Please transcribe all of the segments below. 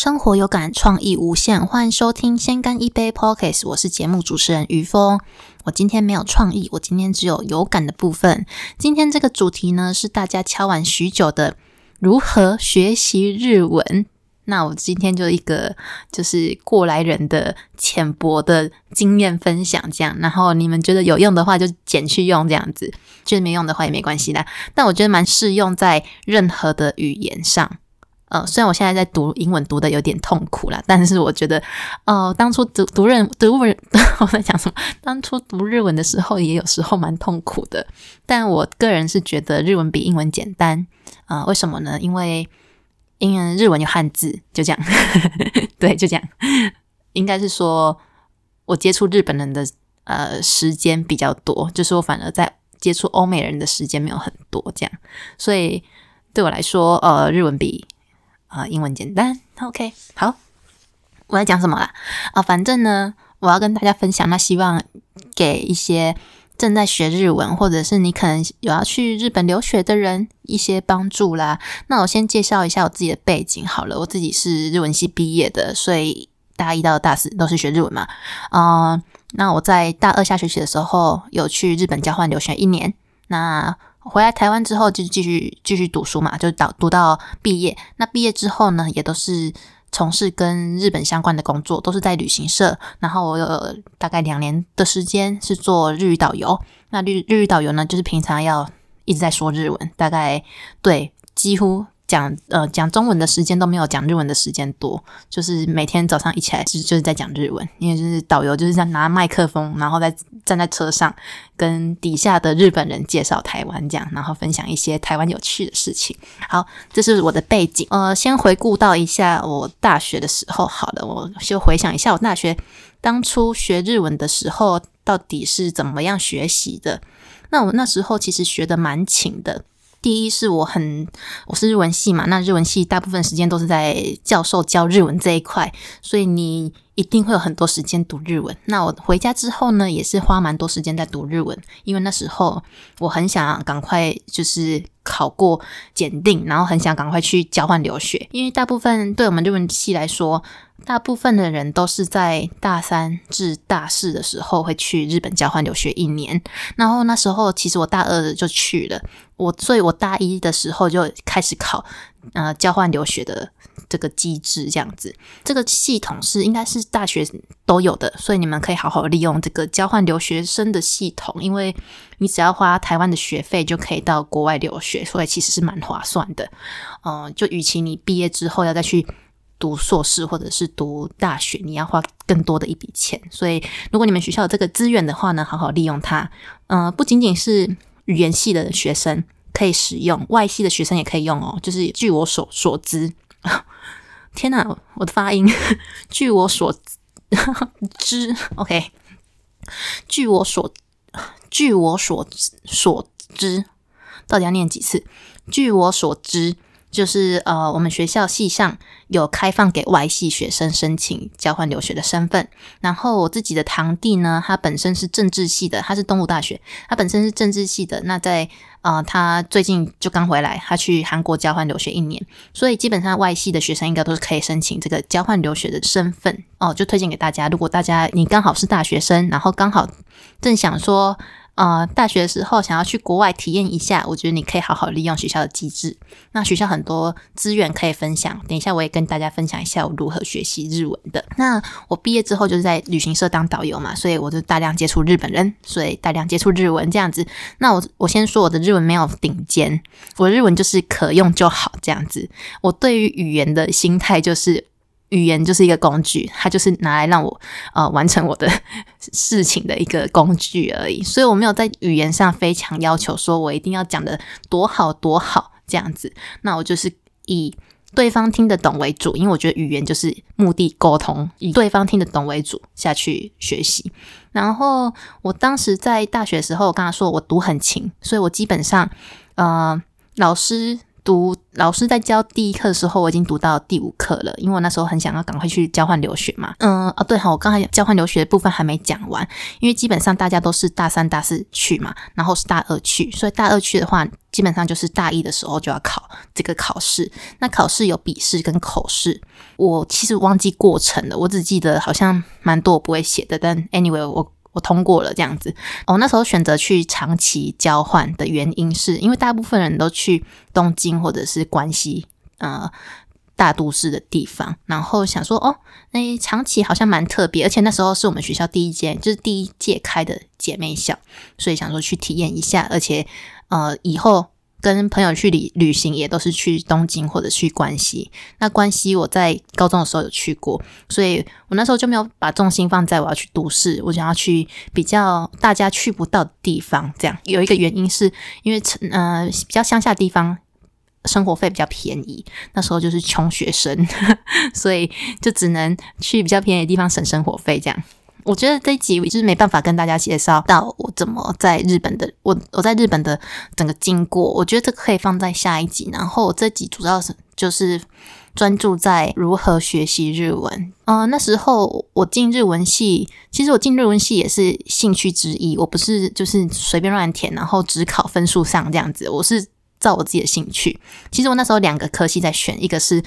生活有感，创意无限，欢迎收听《先干一杯 pocket》，我是节目主持人于峰。我今天没有创意，我今天只有有感的部分。今天这个主题呢，是大家敲完许久的如何学习日文。那我今天就一个就是过来人的浅薄的经验分享，这样。然后你们觉得有用的话，就捡去用，这样子；觉得没用的话也没关系啦。但我觉得蛮适用在任何的语言上。呃，虽然我现在在读英文读的有点痛苦啦，但是我觉得，呃，当初读读日读日文，我在讲什么？当初读日文的时候，也有时候蛮痛苦的。但我个人是觉得日文比英文简单。啊，为什么呢？因为因为日文有汉字，就这样。对，就这样。应该是说我接触日本人的呃时间比较多，就是我反而在接触欧美人的时间没有很多，这样。所以对我来说，呃，日文比。啊，英文简单，OK，好，我要讲什么啦？啊，反正呢，我要跟大家分享，那希望给一些正在学日文，或者是你可能有要去日本留学的人一些帮助啦。那我先介绍一下我自己的背景好了，我自己是日文系毕业的，所以大一到大四都是学日文嘛。嗯，那我在大二下学期的时候有去日本交换留学一年，那。回来台湾之后就继续继续读书嘛，就导读到毕业。那毕业之后呢，也都是从事跟日本相关的工作，都是在旅行社。然后我有大概两年的时间是做日语导游。那日日语导游呢，就是平常要一直在说日文，大概对几乎。讲呃讲中文的时间都没有讲日文的时间多，就是每天早上一起来就就是在讲日文，因为就是导游就是在拿麦克风，然后在站在车上跟底下的日本人介绍台湾这样，然后分享一些台湾有趣的事情。好，这是我的背景。呃，先回顾到一下我大学的时候，好了，我就回想一下我大学当初学日文的时候到底是怎么样学习的。那我那时候其实学的蛮勤的。第一是我很我是日文系嘛，那日文系大部分时间都是在教授教日文这一块，所以你一定会有很多时间读日文。那我回家之后呢，也是花蛮多时间在读日文，因为那时候我很想赶快就是考过检定，然后很想赶快去交换留学，因为大部分对我们日文系来说。大部分的人都是在大三至大四的时候会去日本交换留学一年，然后那时候其实我大二就去了，我所以我大一的时候就开始考呃交换留学的这个机制，这样子，这个系统是应该是大学都有的，所以你们可以好好利用这个交换留学生的系统，因为你只要花台湾的学费就可以到国外留学，所以其实是蛮划算的，嗯，就与其你毕业之后要再去。读硕士或者是读大学，你要花更多的一笔钱，所以如果你们学校有这个资源的话呢，好好利用它。嗯，不仅仅是语言系的学生可以使用，外系的学生也可以用哦。就是据我所所知，天哪，我的发音，据我所 知，OK，据我所据我所所知，到底要念几次？据我所知。就是呃，我们学校系上有开放给外系学生申请交换留学的身份。然后我自己的堂弟呢，他本身是政治系的，他是东吴大学，他本身是政治系的。那在呃，他最近就刚回来，他去韩国交换留学一年，所以基本上外系的学生应该都是可以申请这个交换留学的身份哦。就推荐给大家，如果大家你刚好是大学生，然后刚好正想说。呃，大学的时候想要去国外体验一下，我觉得你可以好好利用学校的机制。那学校很多资源可以分享，等一下我也跟大家分享一下我如何学习日文的。那我毕业之后就是在旅行社当导游嘛，所以我就大量接触日本人，所以大量接触日文这样子。那我我先说我的日文没有顶尖，我日文就是可用就好这样子。我对于语言的心态就是。语言就是一个工具，它就是拿来让我呃完成我的 事情的一个工具而已。所以我没有在语言上非常要求，说我一定要讲的多好多好这样子。那我就是以对方听得懂为主，因为我觉得语言就是目的沟通，以对方听得懂为主下去学习。然后我当时在大学时候，我刚刚说我读很勤，所以我基本上呃老师。读老师在教第一课的时候，我已经读到第五课了，因为我那时候很想要赶快去交换留学嘛。嗯，哦，对哈，我刚才交换留学的部分还没讲完，因为基本上大家都是大三、大四去嘛，然后是大二去，所以大二去的话，基本上就是大一的时候就要考这个考试。那考试有笔试跟口试，我其实忘记过程了，我只记得好像蛮多我不会写的，但 anyway 我。我通过了这样子，我那时候选择去长崎交换的原因，是因为大部分人都去东京或者是关西呃大都市的地方，然后想说哦，那长崎好像蛮特别，而且那时候是我们学校第一间，就是第一届开的姐妹校，所以想说去体验一下，而且呃以后。跟朋友去旅旅行也都是去东京或者去关西。那关西我在高中的时候有去过，所以我那时候就没有把重心放在我要去都市，我想要去比较大家去不到的地方。这样有一个原因是因为呃比较乡下地方生活费比较便宜，那时候就是穷学生，所以就只能去比较便宜的地方省生活费这样。我觉得这一集就是没办法跟大家介绍到我怎么在日本的我我在日本的整个经过，我觉得这个可以放在下一集。然后这集主要是就是专注在如何学习日文。嗯，那时候我进日文系，其实我进日文系也是兴趣之一，我不是就是随便乱填，然后只考分数上这样子。我是照我自己的兴趣。其实我那时候两个科系在选，一个是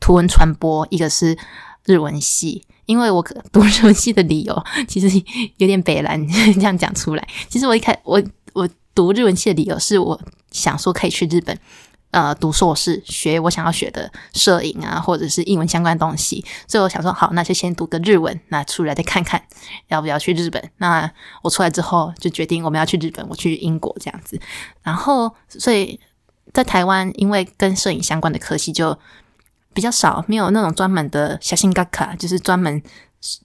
图文传播，一个是日文系。因为我读日文系的理由 其实有点北蓝，这样讲出来。其实我一开我我读日文系的理由是我想说可以去日本，呃，读硕士学我想要学的摄影啊，或者是英文相关东西。所以我想说，好，那就先读个日文，那出来再看看要不要去日本。那我出来之后就决定我们要去日本，我去英国这样子。然后，所以在台湾，因为跟摄影相关的科系就。比较少，没有那种专门的小型嘎卡，就是专门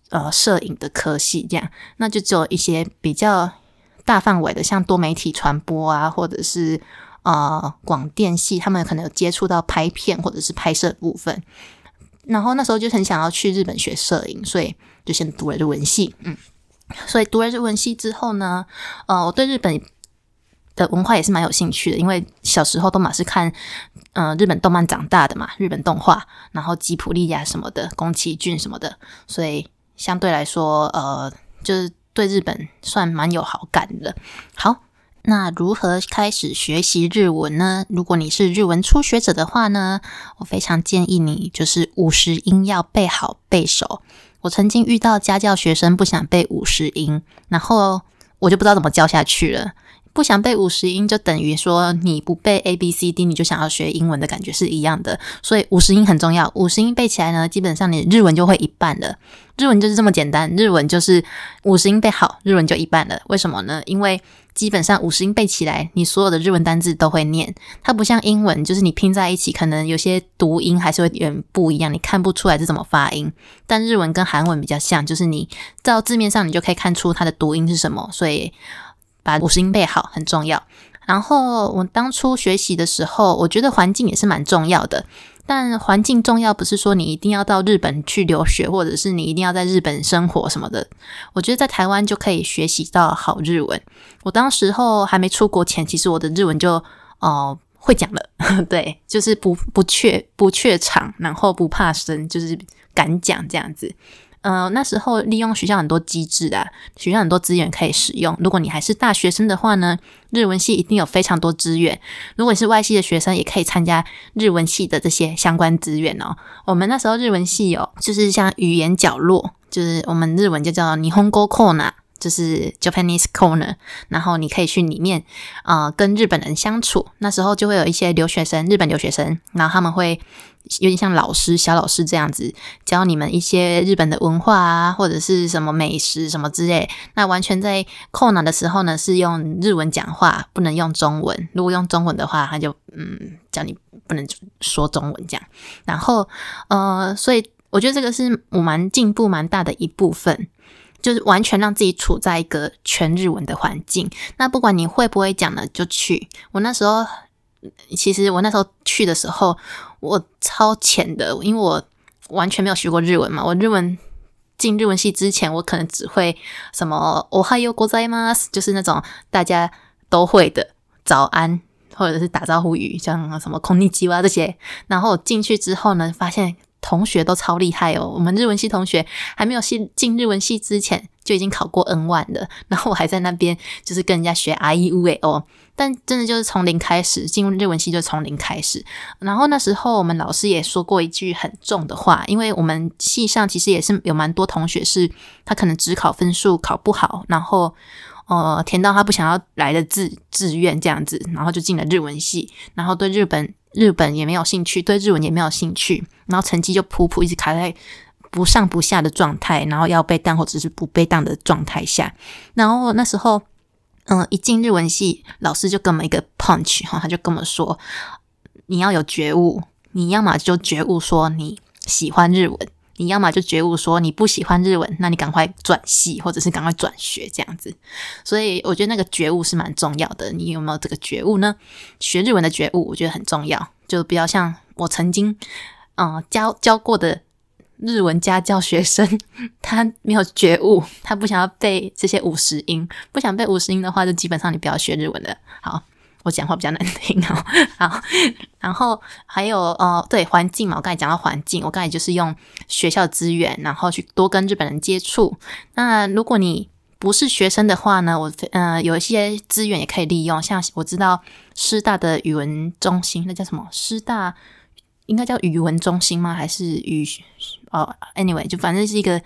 呃摄影的科系这样，那就只有一些比较大范围的，像多媒体传播啊，或者是呃广电系，他们可能有接触到拍片或者是拍摄部分。然后那时候就很想要去日本学摄影，所以就先读了日文系。嗯，所以读了日文系之后呢，呃，我对日本。的文化也是蛮有兴趣的，因为小时候都嘛是看，呃，日本动漫长大的嘛，日本动画，然后吉普利亚什么的，宫崎骏什么的，所以相对来说，呃，就是对日本算蛮有好感的。好，那如何开始学习日文呢？如果你是日文初学者的话呢，我非常建议你就是五十音要背好背熟。我曾经遇到家教学生不想背五十音，然后我就不知道怎么教下去了。不想背五十音，就等于说你不背 A B C D，你就想要学英文的感觉是一样的。所以五十音很重要，五十音背起来呢，基本上你日文就会一半了。日文就是这么简单，日文就是五十音背好，日文就一半了。为什么呢？因为基本上五十音背起来，你所有的日文单字都会念。它不像英文，就是你拼在一起，可能有些读音还是会有点不一样，你看不出来是怎么发音。但日文跟韩文比较像，就是你照字面上你就可以看出它的读音是什么，所以。把五十音背好很重要。然后我当初学习的时候，我觉得环境也是蛮重要的。但环境重要不是说你一定要到日本去留学，或者是你一定要在日本生活什么的。我觉得在台湾就可以学习到好日文。我当时候还没出国前，其实我的日文就哦会讲了，对，就是不不怯不怯场，然后不怕生，就是敢讲这样子。呃，那时候利用学校很多机制啊，学校很多资源可以使用。如果你还是大学生的话呢，日文系一定有非常多资源。如果你是外系的学生，也可以参加日文系的这些相关资源哦。我们那时候日文系有，就是像语言角落，就是我们日文就叫霓虹沟 c o n 就是 Japanese corner。然后你可以去里面啊，跟日本人相处。那时候就会有一些留学生，日本留学生，然后他们会。有点像老师、小老师这样子教你们一些日本的文化啊，或者是什么美食什么之类。那完全在扣脑的时候呢，是用日文讲话，不能用中文。如果用中文的话，他就嗯叫你不能说中文这样。然后呃，所以我觉得这个是我蛮进步蛮大的一部分，就是完全让自己处在一个全日文的环境。那不管你会不会讲呢，就去。我那时候。其实我那时候去的时候，我超浅的，因为我完全没有学过日文嘛。我日文进日文系之前，我可能只会什么“おはようございます”，就是那种大家都会的早安 或者是打招呼语，像什么空地鸡哇这些。然后进去之后呢，发现 同学都超厉害哦。我们日文系同学还没有进进日文系之前，就已经考过 N 万了。然后我还在那边就是跟人家学 I E U A O，但真的就是从零开始进入日文系，就从零开始。然后那时候我们老师也说过一句很重的话，因为我们系上其实也是有蛮多同学是他可能只考分数考不好，然后。呃，填到他不想要来的志志愿这样子，然后就进了日文系，然后对日本日本也没有兴趣，对日文也没有兴趣，然后成绩就普普一直卡在不上不下的状态，然后要被当或者是不被当的状态下。然后那时候，嗯，一进日文系，老师就给我们一个 punch 哈，他就跟我们说，你要有觉悟，你要么就觉悟说你喜欢日文。你要么就觉悟说你不喜欢日文，那你赶快转系，或者是赶快转学这样子。所以我觉得那个觉悟是蛮重要的。你有没有这个觉悟呢？学日文的觉悟，我觉得很重要。就比较像我曾经嗯教教过的日文家教学生，他没有觉悟，他不想要背这些五十音，不想背五十音的话，就基本上你不要学日文的。好。我讲话比较难听哦，好，然后还有呃，对环境嘛，我刚才讲到环境，我刚才就是用学校资源，然后去多跟日本人接触。那如果你不是学生的话呢，我呃有一些资源也可以利用，像我知道师大的语文中心，那叫什么？师大应该叫语文中心吗？还是语哦？Anyway，就反正是一个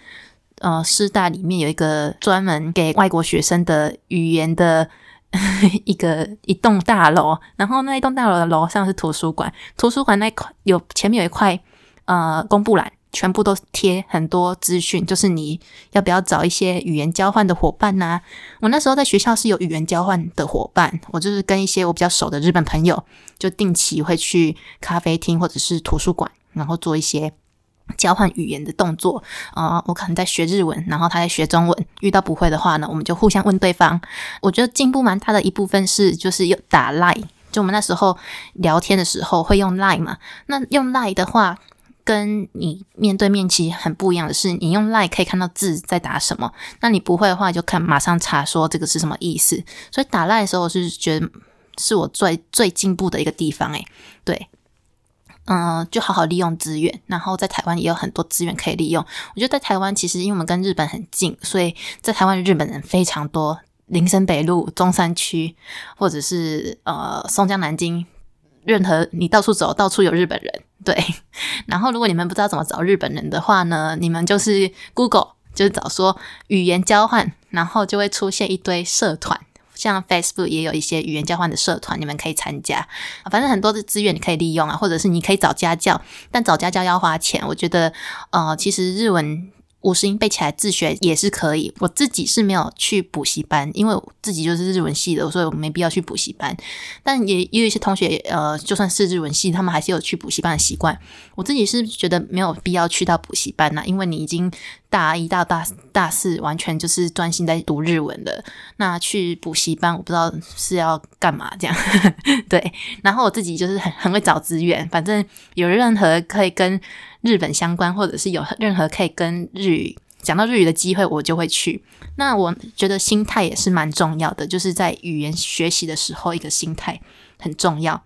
呃师大里面有一个专门给外国学生的语言的。一个一栋大楼，然后那一栋大楼的楼上是图书馆，图书馆那块有前面有一块呃公布栏，全部都贴很多资讯，就是你要不要找一些语言交换的伙伴呐？我那时候在学校是有语言交换的伙伴，我就是跟一些我比较熟的日本朋友，就定期会去咖啡厅或者是图书馆，然后做一些。交换语言的动作啊，我可能在学日文，然后他在学中文。遇到不会的话呢，我们就互相问对方。我觉得进步蛮大的一部分是，就是有打 line，就我们那时候聊天的时候会用 line 嘛。那用 line 的话，跟你面对面其实很不一样的是，你用 line 可以看到字在打什么。那你不会的话，就看马上查说这个是什么意思。所以打 line 的时候，我是觉得是我最最进步的一个地方。诶，对。嗯，就好好利用资源，然后在台湾也有很多资源可以利用。我觉得在台湾，其实因为我们跟日本很近，所以在台湾日本人非常多。林森北路、中山区，或者是呃松江、南京，任何你到处走，到处有日本人。对，然后如果你们不知道怎么找日本人的话呢，你们就是 Google，就是找说语言交换，然后就会出现一堆社团。像 Facebook 也有一些语言交换的社团，你们可以参加。反正很多的资源你可以利用啊，或者是你可以找家教，但找家教要花钱。我觉得，呃，其实日文。五十音背起来自学也是可以，我自己是没有去补习班，因为我自己就是日文系的，所以我没必要去补习班。但也有一些同学，呃，就算是日文系，他们还是有去补习班的习惯。我自己是觉得没有必要去到补习班呐，因为你已经大一到大大四，完全就是专心在读日文的。那去补习班，我不知道是要干嘛这样。对，然后我自己就是很很会找资源，反正有任何可以跟。日本相关，或者是有任何可以跟日语讲到日语的机会，我就会去。那我觉得心态也是蛮重要的，就是在语言学习的时候，一个心态很重要。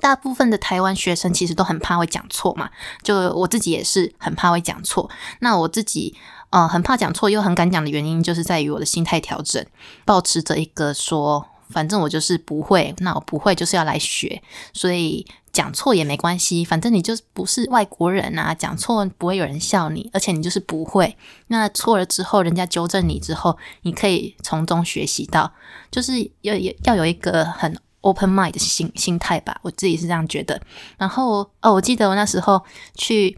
大部分的台湾学生其实都很怕会讲错嘛，就我自己也是很怕会讲错。那我自己呃很怕讲错又很敢讲的原因，就是在于我的心态调整，保持着一个说，反正我就是不会，那我不会就是要来学，所以。讲错也没关系，反正你就是不是外国人啊，讲错不会有人笑你，而且你就是不会。那错了之后，人家纠正你之后，你可以从中学习到，就是要要有一个很 open mind 的心心态吧。我自己是这样觉得。然后哦，我记得我那时候去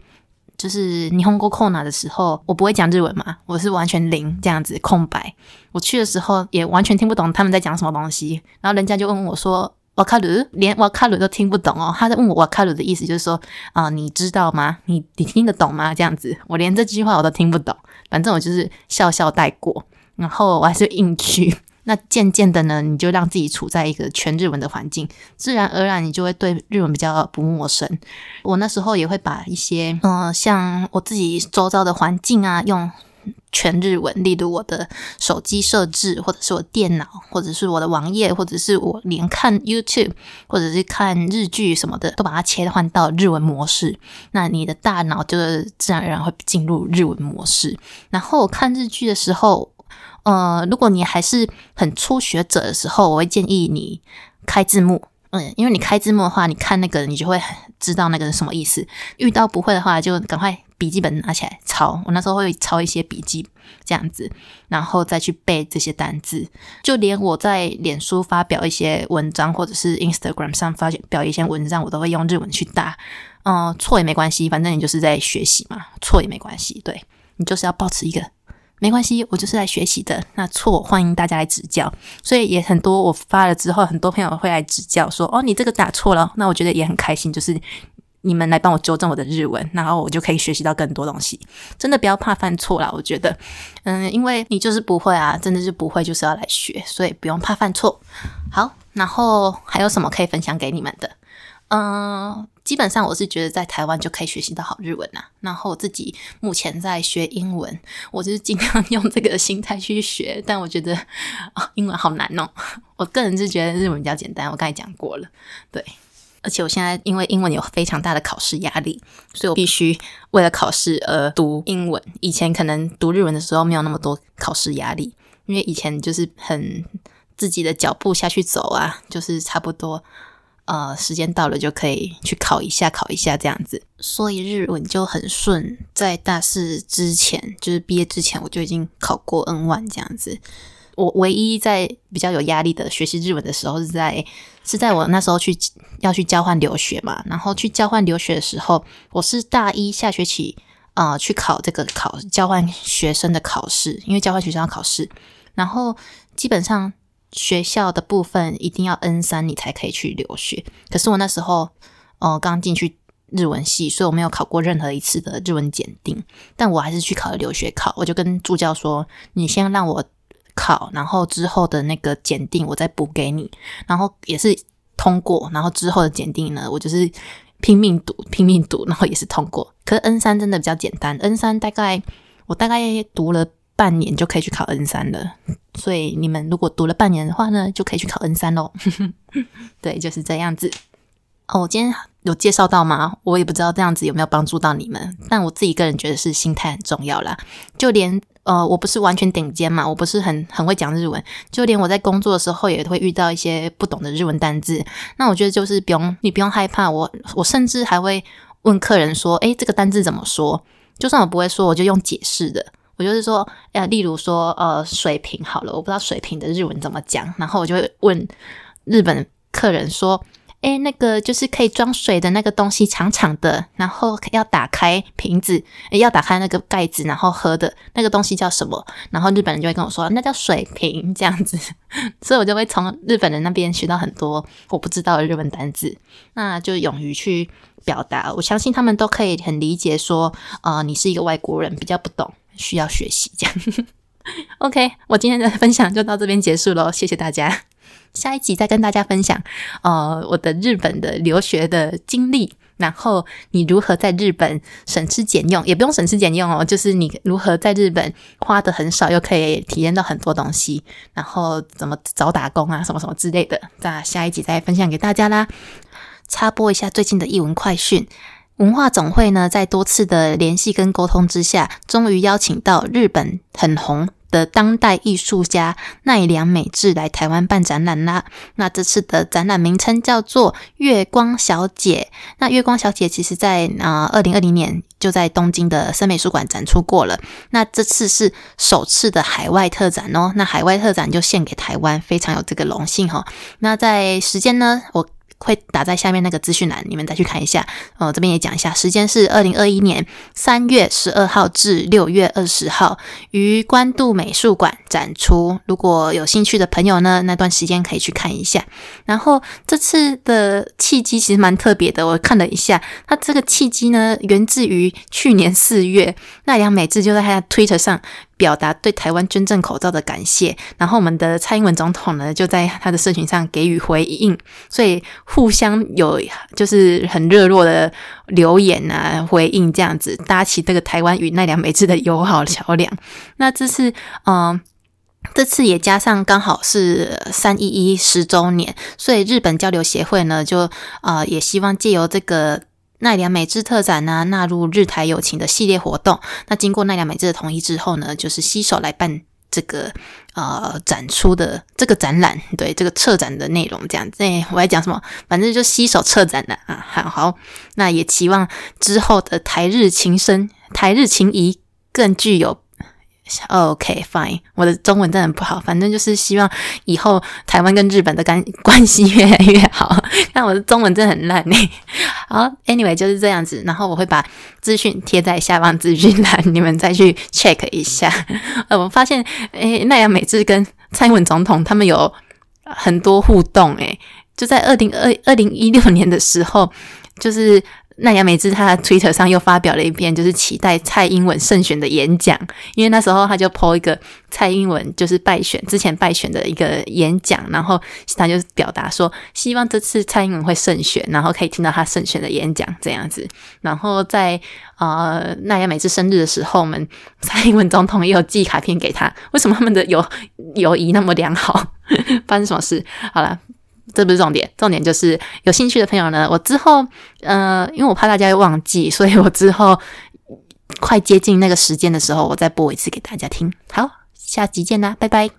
就是霓虹国 Kona 的时候，我不会讲日文嘛，我是完全零这样子空白。我去的时候也完全听不懂他们在讲什么东西，然后人家就问我说。瓦卡鲁连瓦卡鲁都听不懂哦，他在问我瓦卡鲁的意思，就是说啊，你知道吗？你你听得懂吗？这样子，我连这句话我都听不懂，反正我就是笑笑带过，然后我还是硬去。那渐渐的呢，你就让自己处在一个全日文的环境，自然而然你就会对日文比较不陌生。我那时候也会把一些嗯，像我自己周遭的环境啊，用全日文，例如我的手机设置，或者是我电脑，或者是我的网页，或者是我连看 YouTube，或者是看日剧什么的，都把它切换到日文模式。那你的大脑就是自然而然会进入日文模式。然后我看日剧的时候，呃，如果你还是很初学者的时候，我会建议你开字幕。嗯，因为你开字幕的话，你看那个你就会知道那个是什么意思。遇到不会的话，就赶快笔记本拿起来抄。我那时候会抄一些笔记，这样子，然后再去背这些单字。就连我在脸书发表一些文章，或者是 Instagram 上发表一些文章，我都会用日文去打。嗯，错也没关系，反正你就是在学习嘛，错也没关系。对你就是要保持一个。没关系，我就是来学习的。那错，欢迎大家来指教。所以也很多，我发了之后，很多朋友会来指教，说：“哦，你这个打错了。”那我觉得也很开心，就是你们来帮我纠正我的日文，然后我就可以学习到更多东西。真的不要怕犯错啦，我觉得，嗯，因为你就是不会啊，真的是不会，就是要来学，所以不用怕犯错。好，然后还有什么可以分享给你们的？嗯。基本上我是觉得在台湾就可以学习到好日文呐。然后我自己目前在学英文，我就是尽量用这个心态去学。但我觉得啊，英文好难哦。我个人是觉得日文比较简单，我刚才讲过了。对，而且我现在因为英文有非常大的考试压力，所以我必须为了考试而读英文。以前可能读日文的时候没有那么多考试压力，因为以前就是很自己的脚步下去走啊，就是差不多。呃，时间到了就可以去考一下，考一下这样子，所以日文就很顺。在大四之前，就是毕业之前，我就已经考过 N one 这样子。我唯一在比较有压力的学习日文的时候，是在是在我那时候去要去交换留学嘛。然后去交换留学的时候，我是大一下学期啊去考这个考交换学生的考试，因为交换学生要考试，然后基本上。学校的部分一定要 N 三，你才可以去留学。可是我那时候，呃，刚进去日文系，所以我没有考过任何一次的日文检定。但我还是去考了留学考。我就跟助教说：“你先让我考，然后之后的那个检定我再补给你。”然后也是通过。然后之后的检定呢，我就是拼命读，拼命读，然后也是通过。可是 N 三真的比较简单，N 三大概我大概读了。半年就可以去考 N 三了，所以你们如果读了半年的话呢，就可以去考 N 三喽。对，就是这样子。哦，我今天有介绍到吗？我也不知道这样子有没有帮助到你们，但我自己个人觉得是心态很重要啦。就连呃，我不是完全顶尖嘛，我不是很很会讲日文，就连我在工作的时候也会遇到一些不懂的日文单字。那我觉得就是不用，你不用害怕。我我甚至还会问客人说：“诶，这个单字怎么说？”就算我不会说，我就用解释的。我就是说，呃，例如说，呃，水瓶好了，我不知道水瓶的日文怎么讲，然后我就会问日本客人说，哎，那个就是可以装水的那个东西，长长的，然后要打开瓶子，要打开那个盖子，然后喝的那个东西叫什么？然后日本人就会跟我说，那叫水瓶，这样子，所以我就会从日本人那边学到很多我不知道的日文单字，那就勇于去表达，我相信他们都可以很理解，说，呃，你是一个外国人，比较不懂。需要学习，这样。OK，我今天的分享就到这边结束喽，谢谢大家。下一集再跟大家分享，呃，我的日本的留学的经历，然后你如何在日本省吃俭用，也不用省吃俭用哦，就是你如何在日本花的很少，又可以体验到很多东西，然后怎么找打工啊，什么什么之类的，那下一集再分享给大家啦。插播一下最近的译文快讯。文化总会呢，在多次的联系跟沟通之下，终于邀请到日本很红的当代艺术家奈良美智来台湾办展览啦。那这次的展览名称叫做《月光小姐》。那《月光小姐》其实在啊二零二零年就在东京的森美术馆展出过了。那这次是首次的海外特展哦。那海外特展就献给台湾，非常有这个荣幸哈。那在时间呢，我。会打在下面那个资讯栏，你们再去看一下。哦，这边也讲一下，时间是二零二一年三月十二号至六月二十号，于关渡美术馆展出。如果有兴趣的朋友呢，那段时间可以去看一下。然后这次的契机其实蛮特别的，我看了一下，它这个契机呢，源自于去年四月，奈良美智就在他的推特上表达对台湾捐赠口罩的感谢。然后我们的蔡英文总统呢，就在他的社群上给予回应，所以互相有就是很热络的留言啊回应，这样子搭起这个台湾与奈良美智的友好桥梁。那这次，嗯。这次也加上刚好是三一一十周年，所以日本交流协会呢，就呃也希望借由这个奈良美智特展呢，纳入日台友情的系列活动。那经过奈良美智的同意之后呢，就是携手来办这个呃展出的这个展览，对这个策展的内容这样子。哎，我来讲什么？反正就携手策展的啊，好好。那也期望之后的台日情深、台日情谊更具有。OK，fine，我的中文真的不好，反正就是希望以后台湾跟日本的关关系越来越好。但我的中文真的很烂呢。好，Anyway 就是这样子，然后我会把资讯贴在下方资讯栏，你们再去 check 一下。呃，我发现诶，奈良美智跟蔡英文总统他们有很多互动，诶，就在二零二二零一六年的时候，就是。奈良美智他的 Twitter 上又发表了一篇，就是期待蔡英文胜选的演讲。因为那时候他就 po 一个蔡英文就是败选之前败选的一个演讲，然后他就表达说希望这次蔡英文会胜选，然后可以听到他胜选的演讲这样子。然后在呃奈良美智生日的时候，我们蔡英文总统也有寄卡片给他。为什么他们的友友谊那么良好？发生什么事？好了。这不是重点，重点就是有兴趣的朋友呢，我之后，呃，因为我怕大家会忘记，所以我之后快接近那个时间的时候，我再播一次给大家听。好，下集见啦，拜拜。